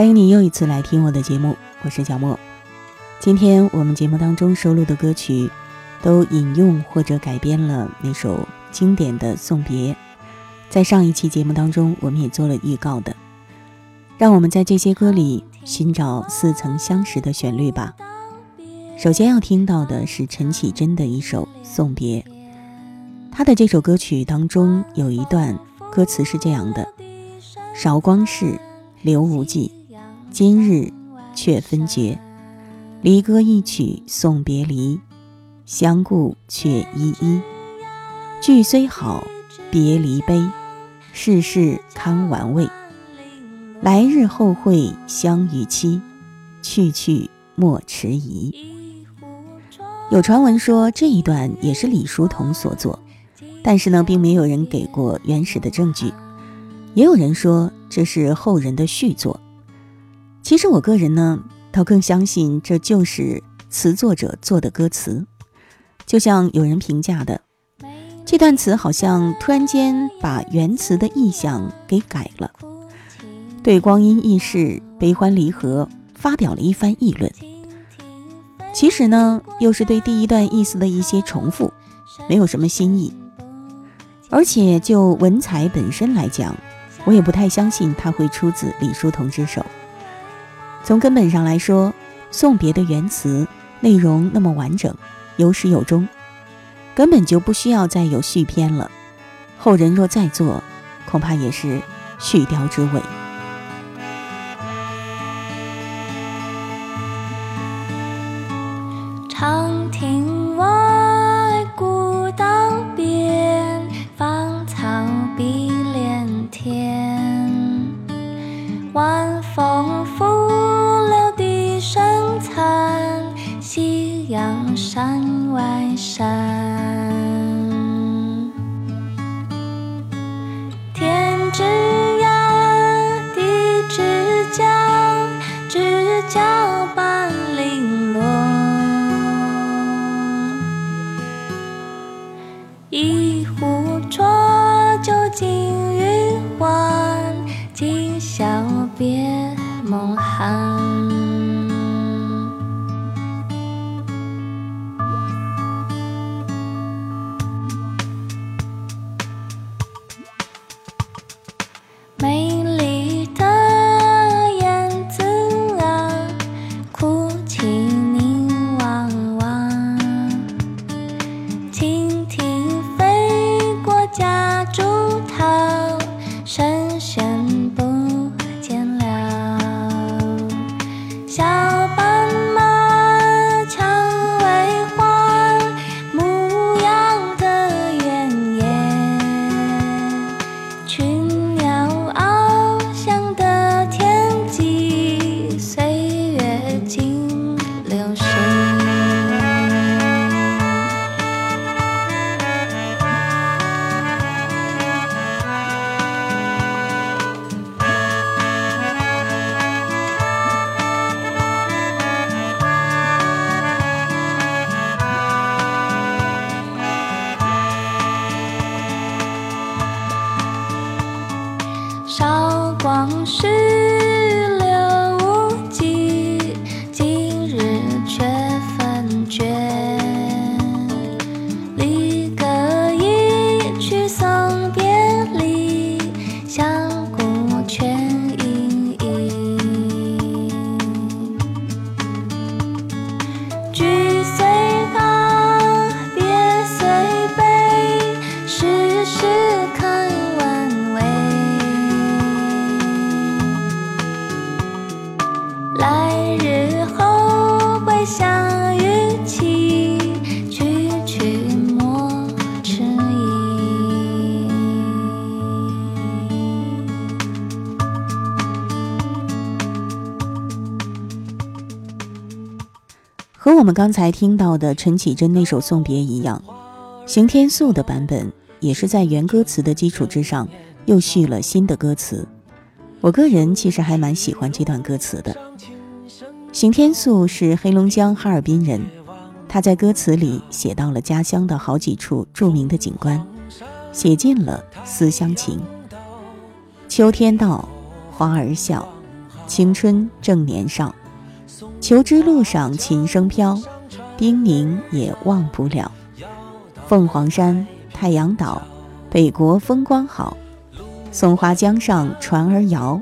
欢迎你又一次来听我的节目，我是小莫。今天我们节目当中收录的歌曲，都引用或者改编了那首经典的《送别》。在上一期节目当中，我们也做了预告的。让我们在这些歌里寻找似曾相识的旋律吧。首先要听到的是陈绮贞的一首《送别》，她的这首歌曲当中有一段歌词是这样的：“韶光逝，留无迹。”今日却分绝，离歌一曲送别离，相顾却依依。聚虽好，别离悲，世事堪玩味。来日后会相与期，去去莫迟疑。有传闻说这一段也是李叔同所作，但是呢，并没有人给过原始的证据。也有人说这是后人的续作。其实我个人呢，倒更相信这就是词作者做的歌词。就像有人评价的，这段词好像突然间把原词的意象给改了，对光阴易逝、悲欢离合发表了一番议论。其实呢，又是对第一段意思的一些重复，没有什么新意。而且就文采本身来讲，我也不太相信它会出自李叔同之手。从根本上来说，送别的原词内容那么完整，有始有终，根本就不需要再有续篇了。后人若再做，恐怕也是续貂之尾。山外山们刚才听到的陈绮贞那首送别一样，邢天素的版本也是在原歌词的基础之上又续了新的歌词。我个人其实还蛮喜欢这段歌词的。邢天素是黑龙江哈尔滨人，他在歌词里写到了家乡的好几处著名的景观，写尽了思乡情。秋天到，花儿笑，青春正年少。求知路上琴声飘，叮咛也忘不了。凤凰山、太阳岛，北国风光好。松花江上船儿摇，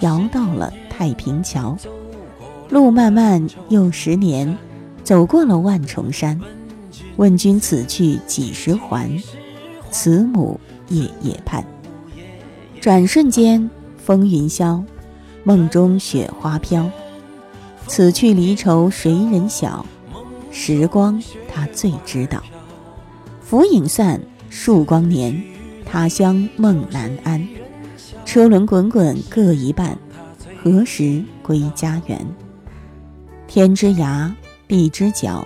摇到了太平桥。路漫漫又十年，走过了万重山。问君此去几时还？慈母夜夜盼。转瞬间风云消，梦中雪花飘。此去离愁谁人晓？时光它最知道。浮影散，数光年，他乡梦难安。车轮滚滚各一半，何时归家园？天之涯，地之角，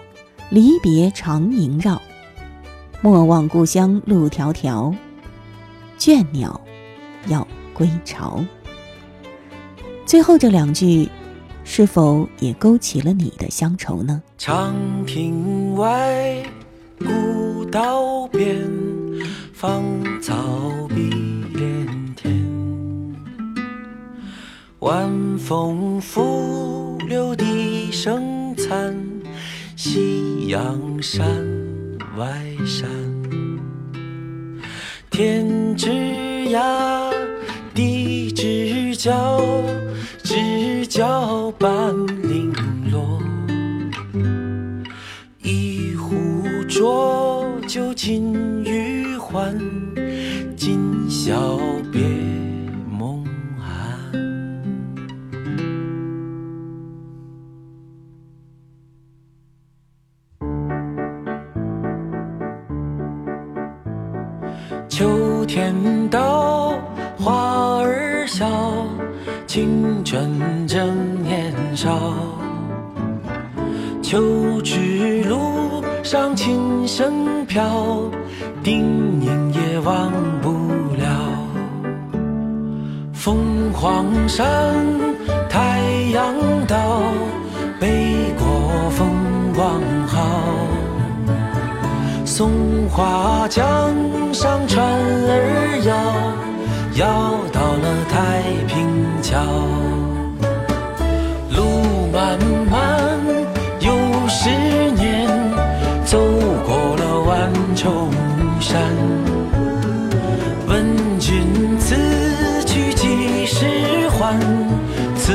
离别常萦绕。莫忘故乡路迢迢，倦鸟要归巢。最后这两句。是否也勾起了你的乡愁呢？长亭外，古道边，芳草碧连天。晚风拂柳笛声残，夕阳山外山。天之涯，地之角。知交半零落，一壶浊酒尽余欢，今宵别梦寒。秋天到，花儿笑。青春正年少，秋去路上琴声飘，叮咛也忘不了。凤凰山，太阳岛，北国风光好。松花江上船儿摇，要到了太平。桥，路漫漫又十年，走过了万重山。问君此去几时还？慈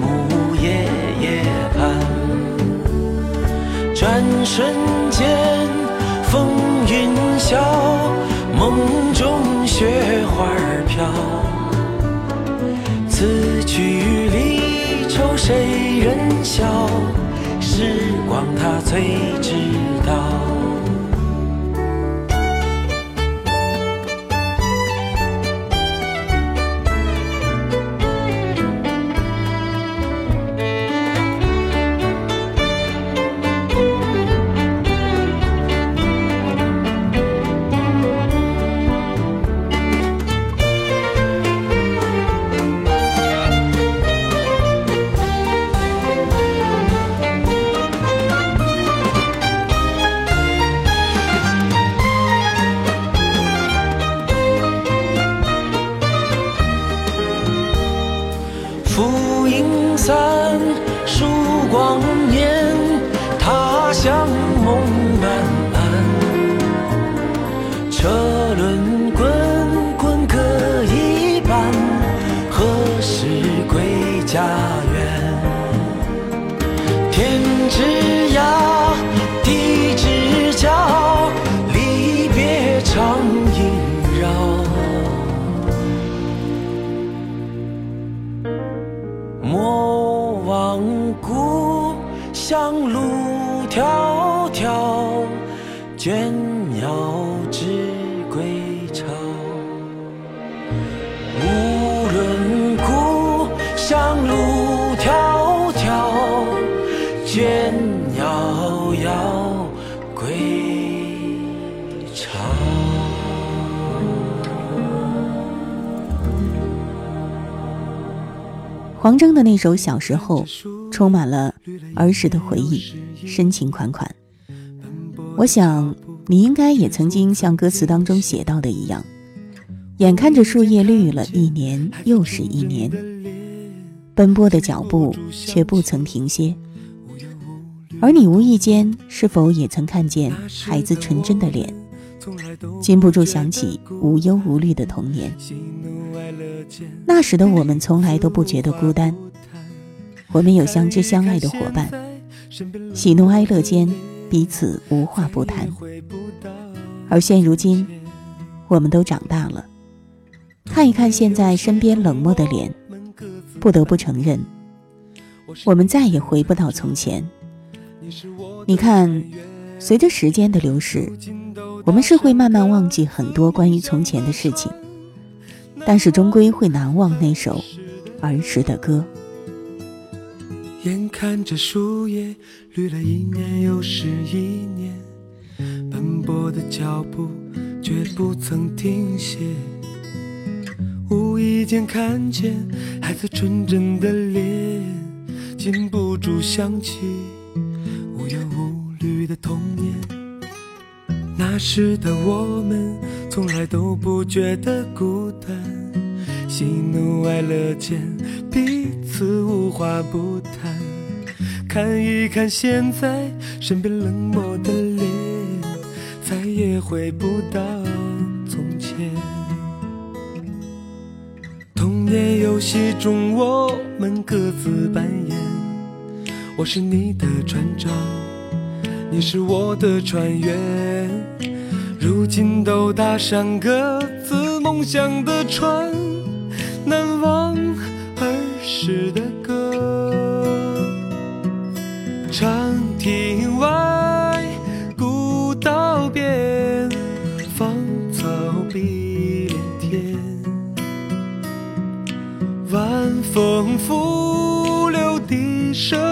母夜夜盼。转瞬间谁人笑？时光它最知黄征的那首《小时候》充满了儿时的回忆，深情款款。我想，你应该也曾经像歌词当中写到的一样，眼看着树叶绿了一年又是一年，奔波的脚步却不曾停歇。而你无意间是否也曾看见孩子纯真的脸，禁不住想起无忧无虑的童年？那时的我们从来都不觉得孤单，我们有相知相爱的伙伴，喜怒哀乐间彼此无话不谈。而现如今，我们都长大了，看一看现在身边冷漠的脸，不得不承认，我们再也回不到从前。你看，随着时间的流逝，我们是会慢慢忘记很多关于从前的事情。但是终归会难忘那首儿时的歌。眼看着树叶绿了一年又是一年，奔波的脚步却不曾停歇。无意间看见孩子纯真的脸，禁不住想起无忧无虑的童。那时的我们从来都不觉得孤单。喜怒哀乐间，彼此无话不谈。看一看现在身边冷漠的脸，再也回不到从前。童年游戏中，我们各自扮演。我是你的船长，你是我的船员。如今都搭上各自梦想的船。难忘儿时的歌，长亭外，古道边，芳草碧连天。晚风拂柳笛声，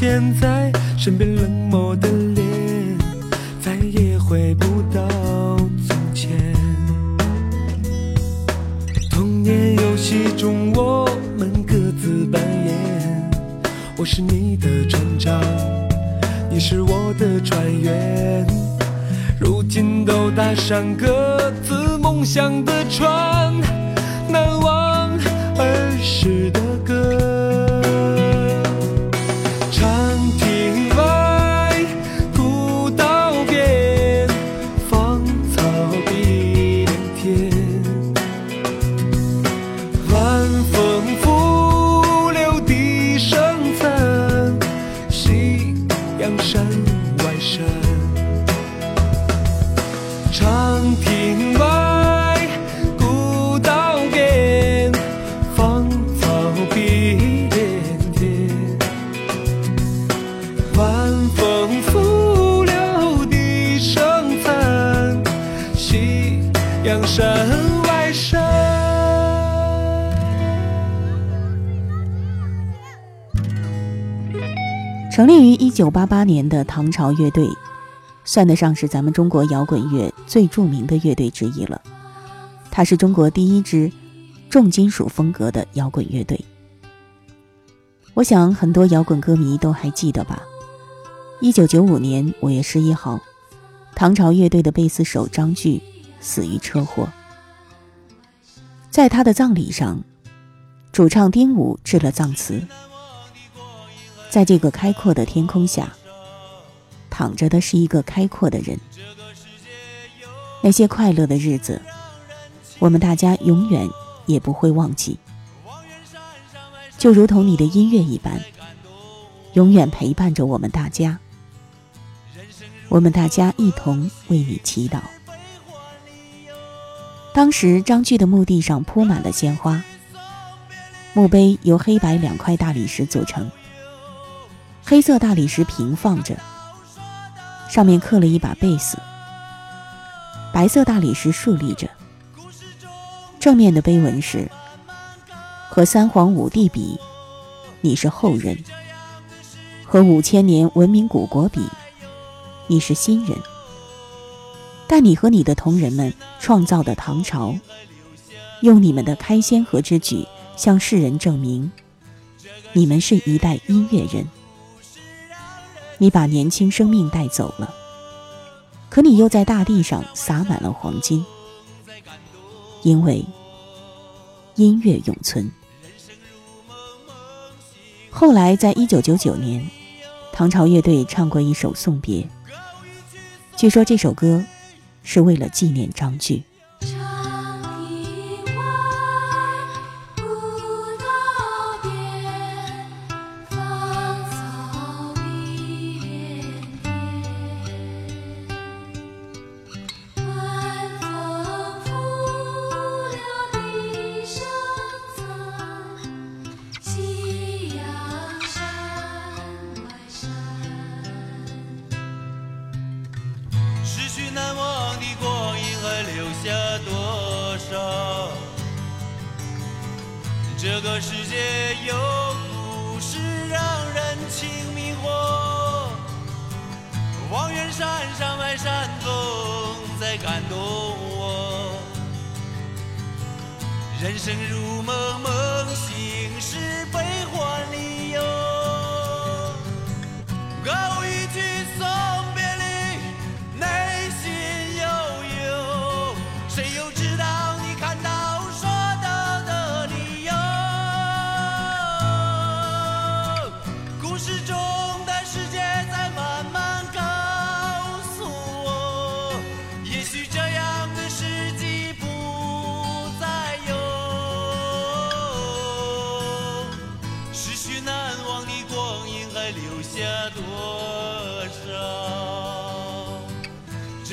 现在身边冷漠的脸，再也回不到从前。童年游戏中，我们各自扮演。我是你的船长，你是我的船员。如今都搭上各自梦想的船，难忘儿时的歌。九八八年的唐朝乐队，算得上是咱们中国摇滚乐最著名的乐队之一了。它是中国第一支重金属风格的摇滚乐队。我想很多摇滚歌迷都还记得吧？一九九五年五月十一号，唐朝乐队的贝斯手张炬死于车祸。在他的葬礼上，主唱丁武致了葬词，在这个开阔的天空下，躺着的是一个开阔的人。那些快乐的日子，我们大家永远也不会忘记，就如同你的音乐一般，永远陪伴着我们大家。我们大家一同为你祈祷。当时张炬的墓地上铺满了鲜花，墓碑由黑白两块大理石组成，黑色大理石平放着，上面刻了一把贝斯，白色大理石竖立着。正面的碑文是：“和三皇五帝比，你是后人；和五千年文明古国比。”你是新人，但你和你的同仁们创造的唐朝，用你们的开先河之举向世人证明，你们是一代音乐人。你把年轻生命带走了，可你又在大地上撒满了黄金，因为音乐永存。后来，在一九九九年，唐朝乐队唱过一首送别。据说这首歌是为了纪念张炬。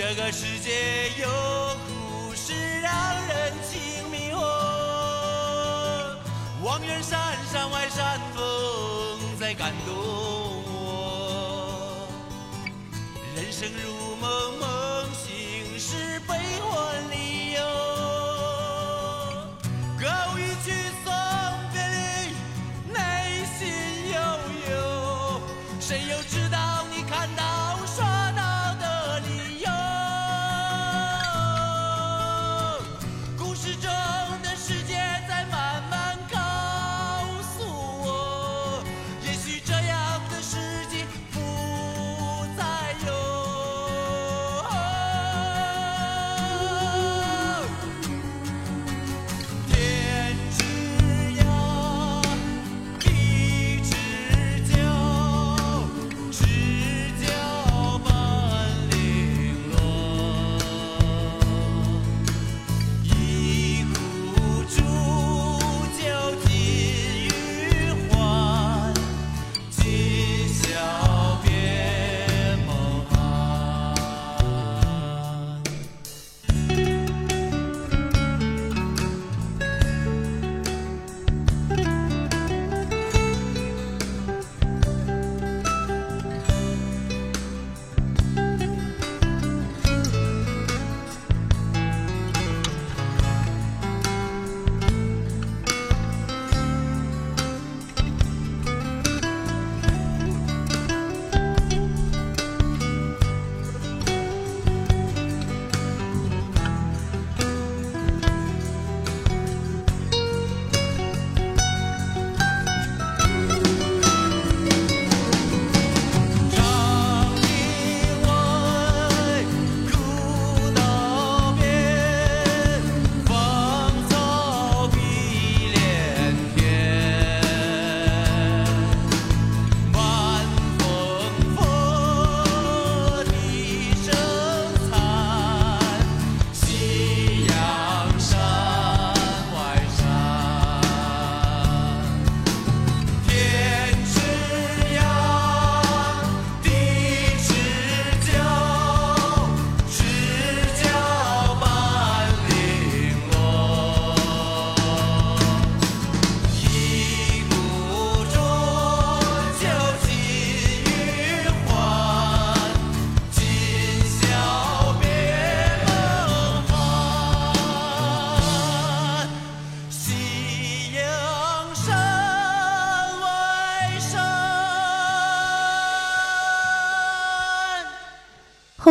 这个世界有故事让人情迷惑。望远山山外山峰在感动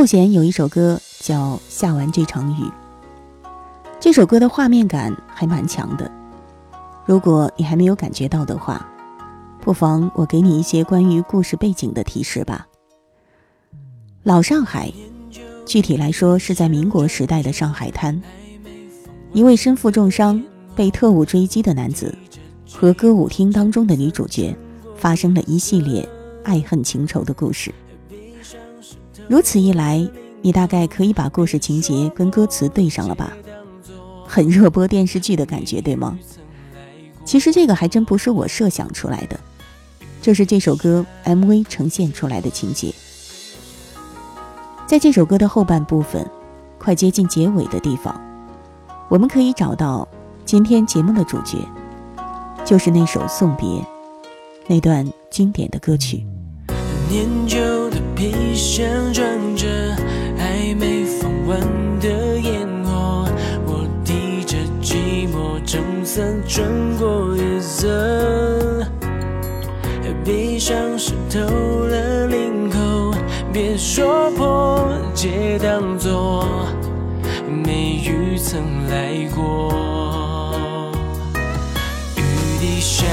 奏贤有一首歌叫《下完这场雨》，这首歌的画面感还蛮强的。如果你还没有感觉到的话，不妨我给你一些关于故事背景的提示吧。老上海，具体来说是在民国时代的上海滩，一位身负重伤、被特务追击的男子，和歌舞厅当中的女主角，发生了一系列爱恨情仇的故事。如此一来，你大概可以把故事情节跟歌词对上了吧？很热播电视剧的感觉，对吗？其实这个还真不是我设想出来的，这是这首歌 MV 呈现出来的情节。在这首歌的后半部分，快接近结尾的地方，我们可以找到今天节目的主角，就是那首《送别》那段经典的歌曲。年久的皮箱装着还没放完的烟火，我提着寂寞撑伞穿过夜色，闭上湿透了领口，别说破，借当作没雨曾来过，雨滴下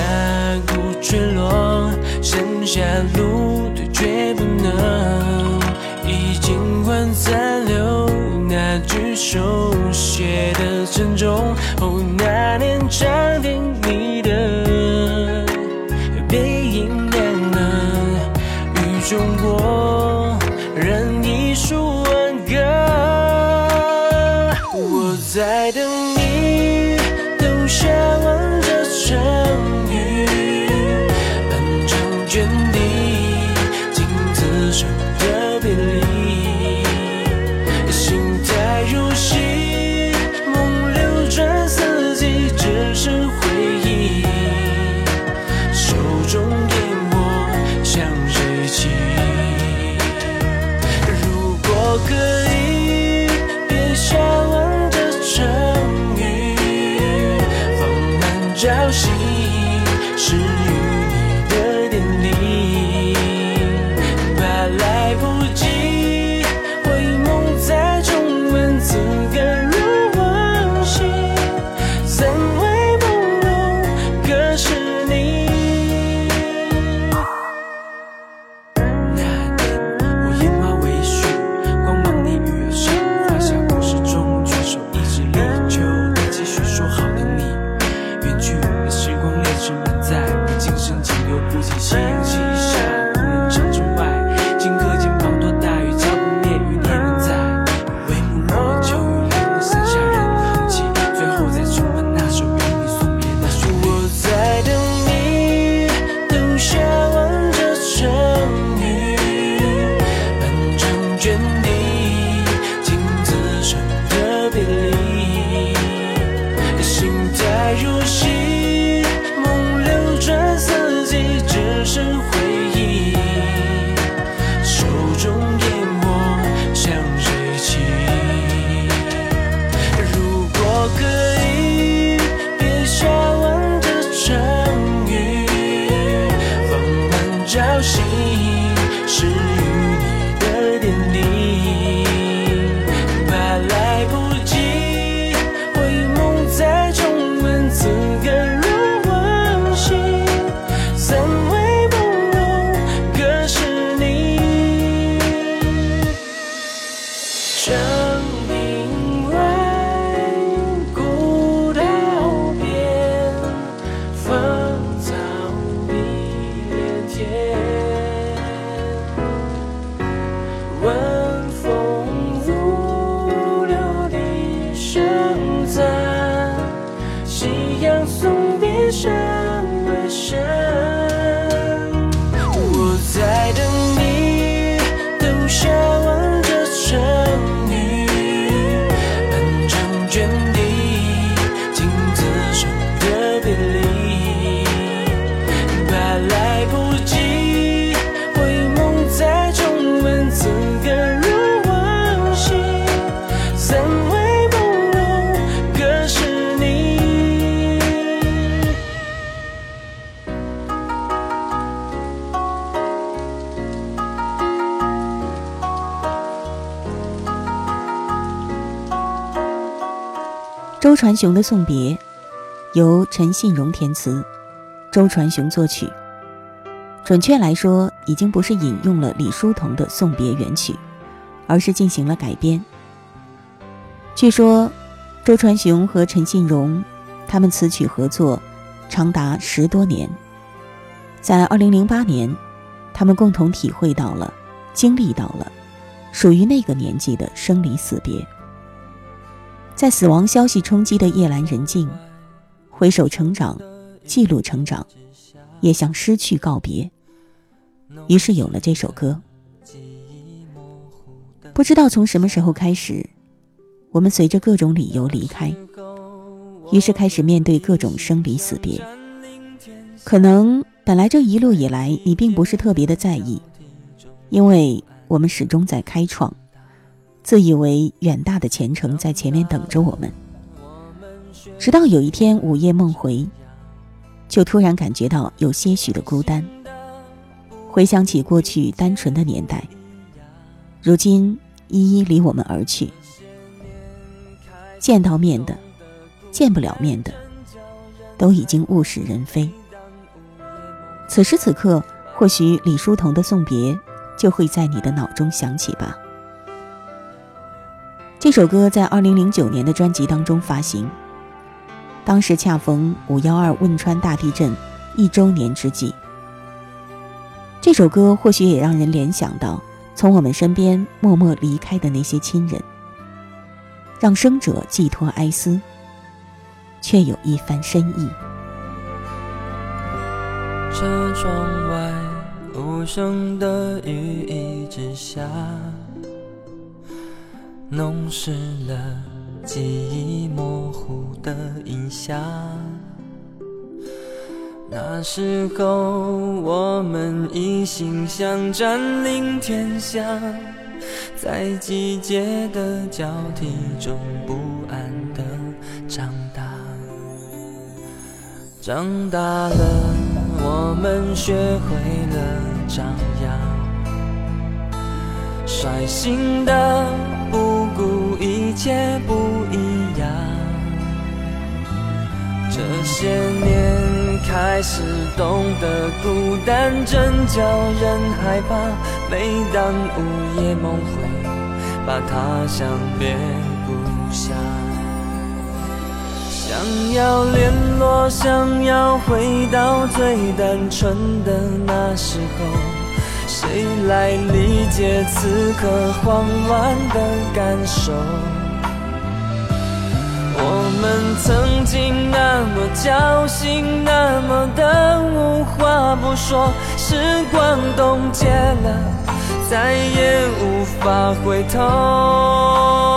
鼓坠落，剩下路。却不能衣襟换残留那句手写的珍重。哦，那年长亭你如周传雄的送别，由陈信荣填词，周传雄作曲。准确来说，已经不是引用了李叔同的送别原曲，而是进行了改编。据说，周传雄和陈信荣，他们词曲合作长达十多年。在二零零八年，他们共同体会到了、经历到了属于那个年纪的生离死别。在死亡消息冲击的夜阑人静，回首成长，记录成长，也向失去告别。于是有了这首歌。不知道从什么时候开始，我们随着各种理由离开，于是开始面对各种生离死别。可能本来这一路以来你并不是特别的在意，因为我们始终在开创，自以为远大的前程在前面等着我们。直到有一天午夜梦回，就突然感觉到有些许的孤单。回想起过去单纯的年代，如今一一离我们而去。见到面的，见不了面的，都已经物是人非。此时此刻，或许李叔同的送别就会在你的脑中响起吧。这首歌在二零零九年的专辑当中发行，当时恰逢五幺二汶川大地震一周年之际。这首歌或许也让人联想到从我们身边默默离开的那些亲人，让生者寄托哀思，却有一番深意。车窗外无声的雨一直下，弄湿了记忆模糊的印象。那时候，我们一心想占领天下，在季节的交替中不安的长大。长大了，我们学会了张扬，率性的不顾一切不一样。这些年。开始懂得孤单真叫人害怕，每当午夜梦回，把他乡别故乡。想要联络，想要回到最单纯的那时候，谁来理解此刻慌乱的感受？我们曾经那么交心，那么的无话不说，时光冻结了，再也无法回头。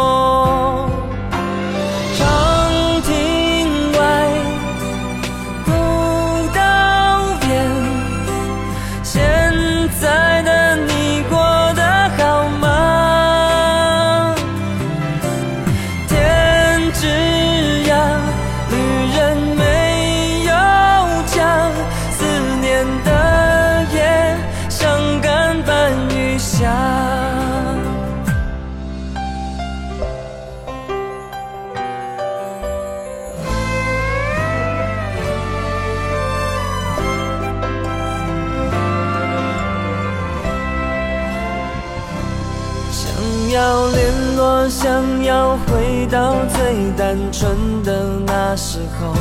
要回到最单纯的那时候，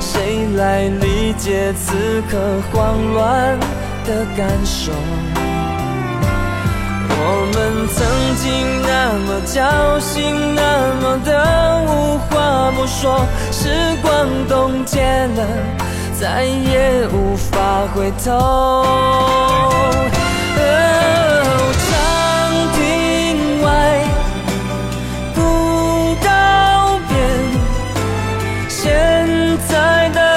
谁来理解此刻慌乱的感受？我们曾经那么交心，那么的无话不说，时光冻结了，再也无法回头。在哪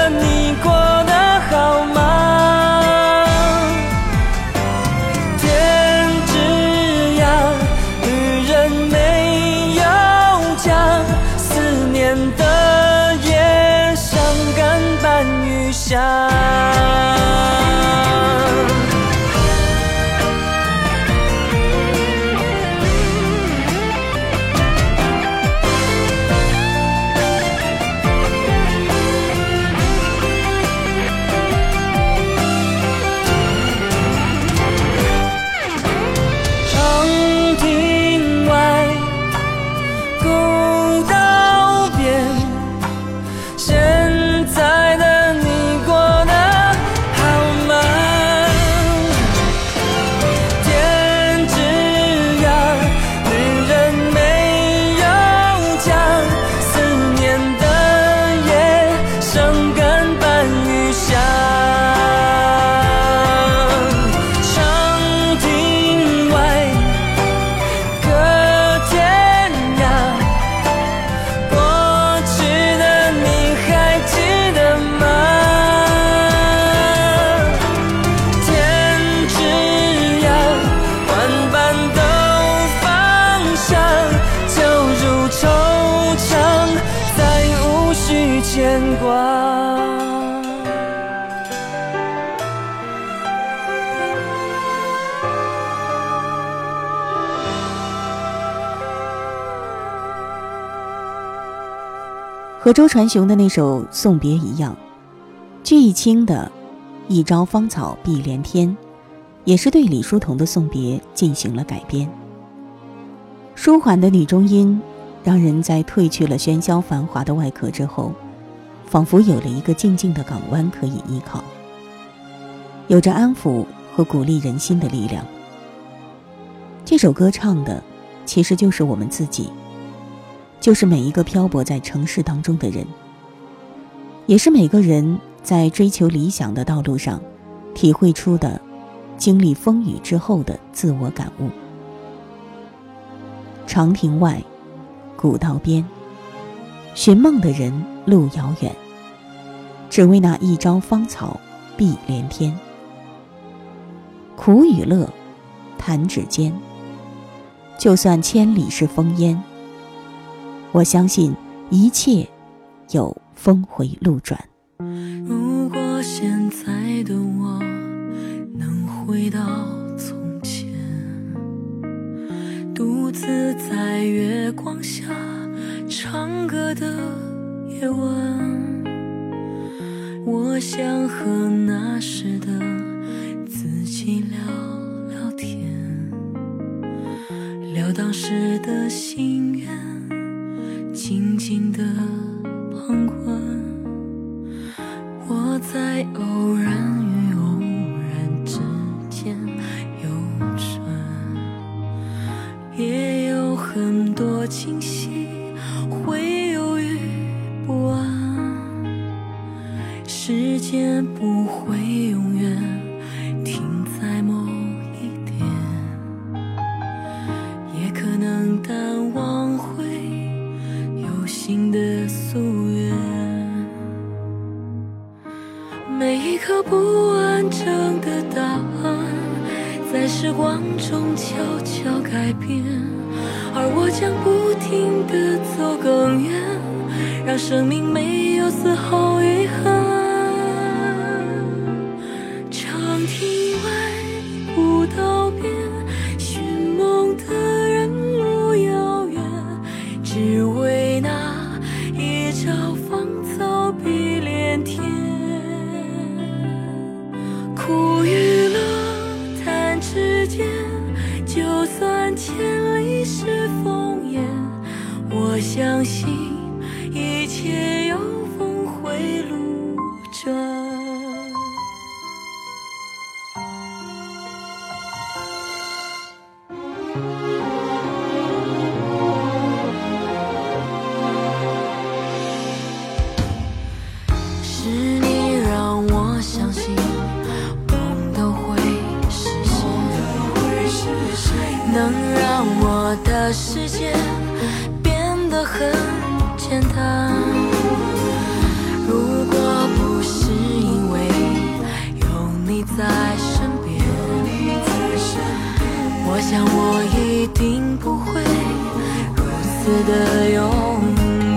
和周传雄的那首《送别》一样，鞠一清的“一朝芳草碧连天”，也是对李叔同的送别进行了改编。舒缓的女中音，让人在褪去了喧嚣繁华的外壳之后，仿佛有了一个静静的港湾可以依靠，有着安抚和鼓励人心的力量。这首歌唱的，其实就是我们自己。就是每一个漂泊在城市当中的人，也是每个人在追求理想的道路上体会出的经历风雨之后的自我感悟。长亭外，古道边，寻梦的人路遥远，只为那一朝芳草碧连天。苦与乐，弹指间，就算千里是烽烟。我相信一切有峰回路转。如果现在的我能回到从前，独自在月光下唱歌的夜晚，我想和那时的自己聊聊天，聊当时的心愿。静静的旁观，我在偶然与偶然之间游转，也有很多惊喜，会犹豫不安。时间不会不完整的答案，在时光中悄悄改变，而我将不停地走更远，让生命没有丝毫遗憾。次的勇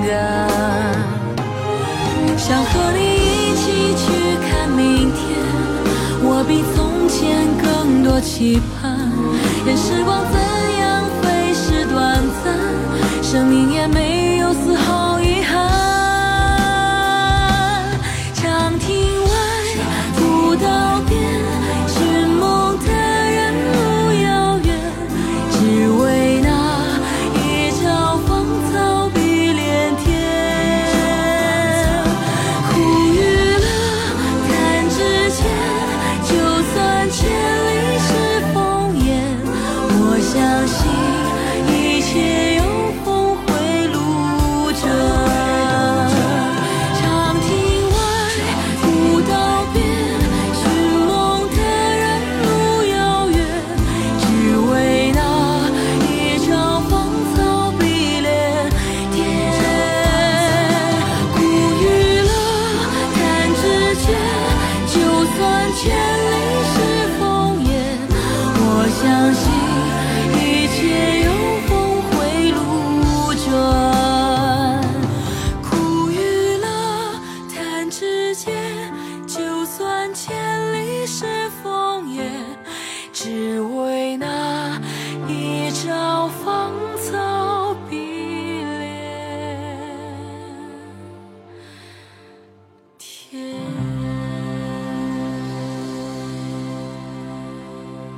敢。想和你一起去看明天，我比从前更多期盼。任时光怎样飞逝短暂，生命也没。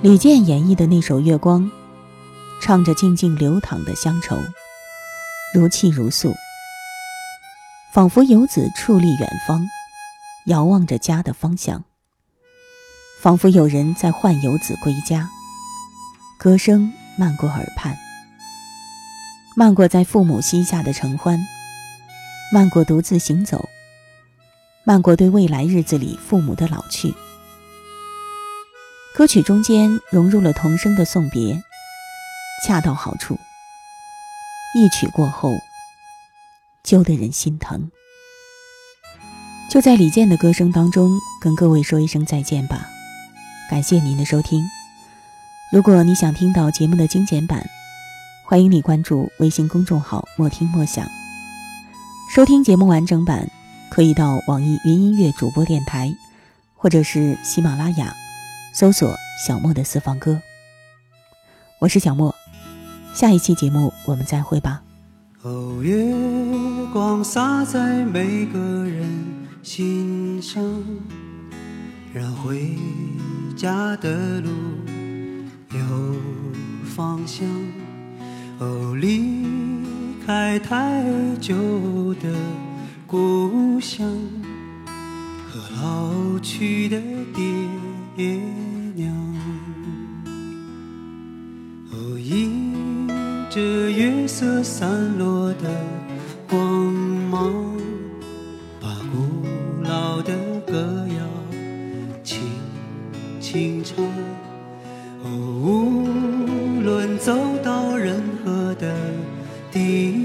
李健演绎的那首《月光》，唱着静静流淌的乡愁，如泣如诉。仿佛游子矗立远方，遥望着家的方向。仿佛有人在唤游子归家，歌声漫过耳畔，漫过在父母膝下的承欢，漫过独自行走，漫过对未来日子里父母的老去。歌曲中间融入了童声的送别，恰到好处。一曲过后。揪得人心疼。就在李健的歌声当中，跟各位说一声再见吧。感谢您的收听。如果你想听到节目的精简版，欢迎你关注微信公众号“莫听莫想”。收听节目完整版，可以到网易云音乐主播电台，或者是喜马拉雅，搜索“小莫的私房歌”。我是小莫，下一期节目我们再会吧。哦，月光洒在每个人心上，让回家的路有方向。哦，离开太久的故乡和老去的爹娘。哦，迎着月色散落的光芒，把古老的歌谣轻轻唱。哦，无论走到任何的地方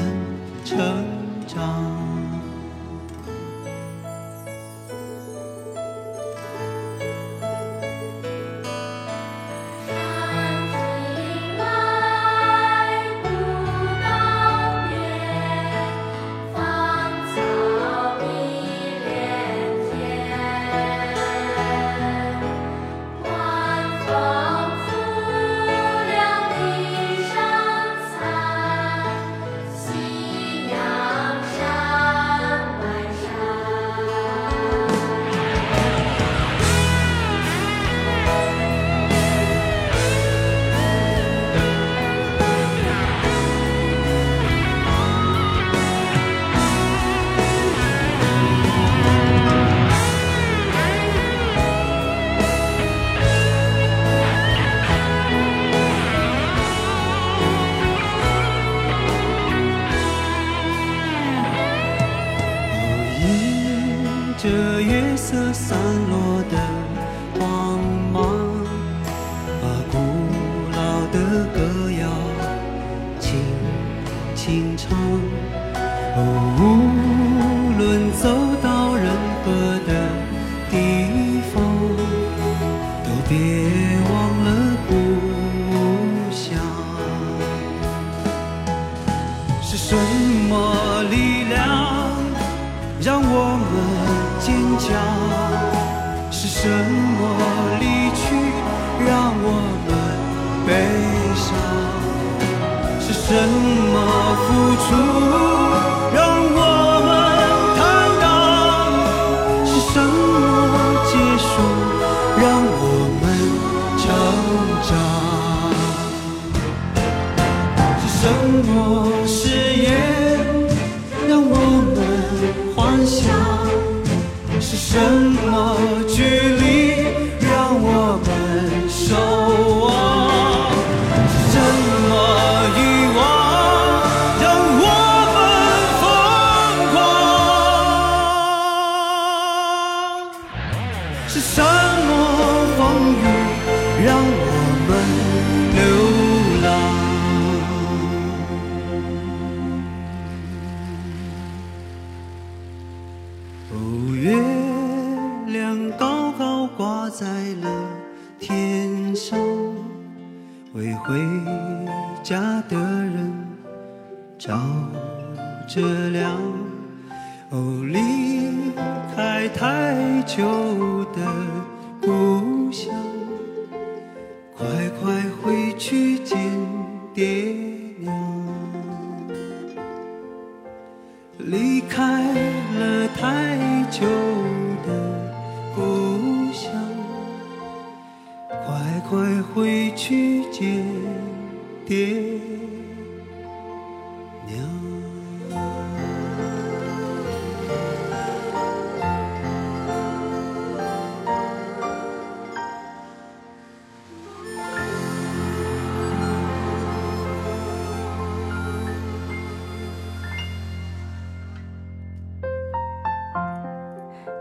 回家的人照着亮。哦，离开太久的